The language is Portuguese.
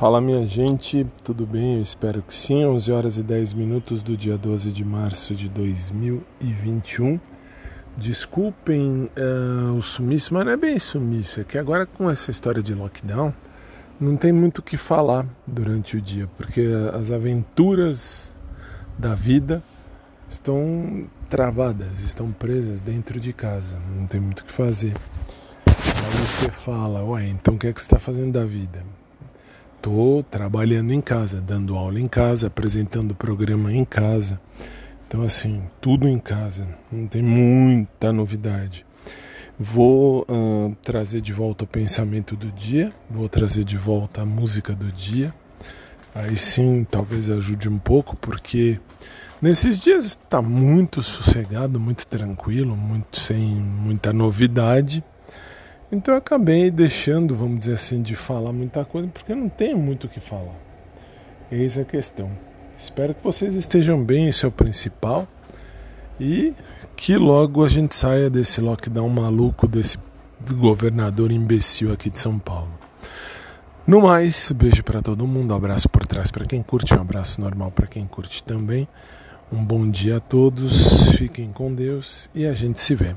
Fala minha gente, tudo bem? Eu espero que sim. 11 horas e 10 minutos do dia 12 de março de 2021. Desculpem uh, o sumiço, mas não é bem sumiço, é que agora com essa história de lockdown não tem muito o que falar durante o dia, porque as aventuras da vida estão travadas, estão presas dentro de casa, não tem muito o que fazer. Aí você fala, ué, então o que é que você está fazendo da vida? Estou trabalhando em casa, dando aula em casa, apresentando programa em casa. Então, assim, tudo em casa, não tem muita novidade. Vou uh, trazer de volta o pensamento do dia, vou trazer de volta a música do dia. Aí sim, talvez ajude um pouco, porque nesses dias está muito sossegado, muito tranquilo, muito sem muita novidade. Então eu acabei deixando, vamos dizer assim, de falar muita coisa, porque eu não tenho muito o que falar. Eis a questão. Espero que vocês estejam bem, isso é o principal. E que logo a gente saia desse lockdown maluco, desse governador imbecil aqui de São Paulo. No mais, beijo para todo mundo, abraço por trás para quem curte, um abraço normal para quem curte também. Um bom dia a todos, fiquem com Deus e a gente se vê.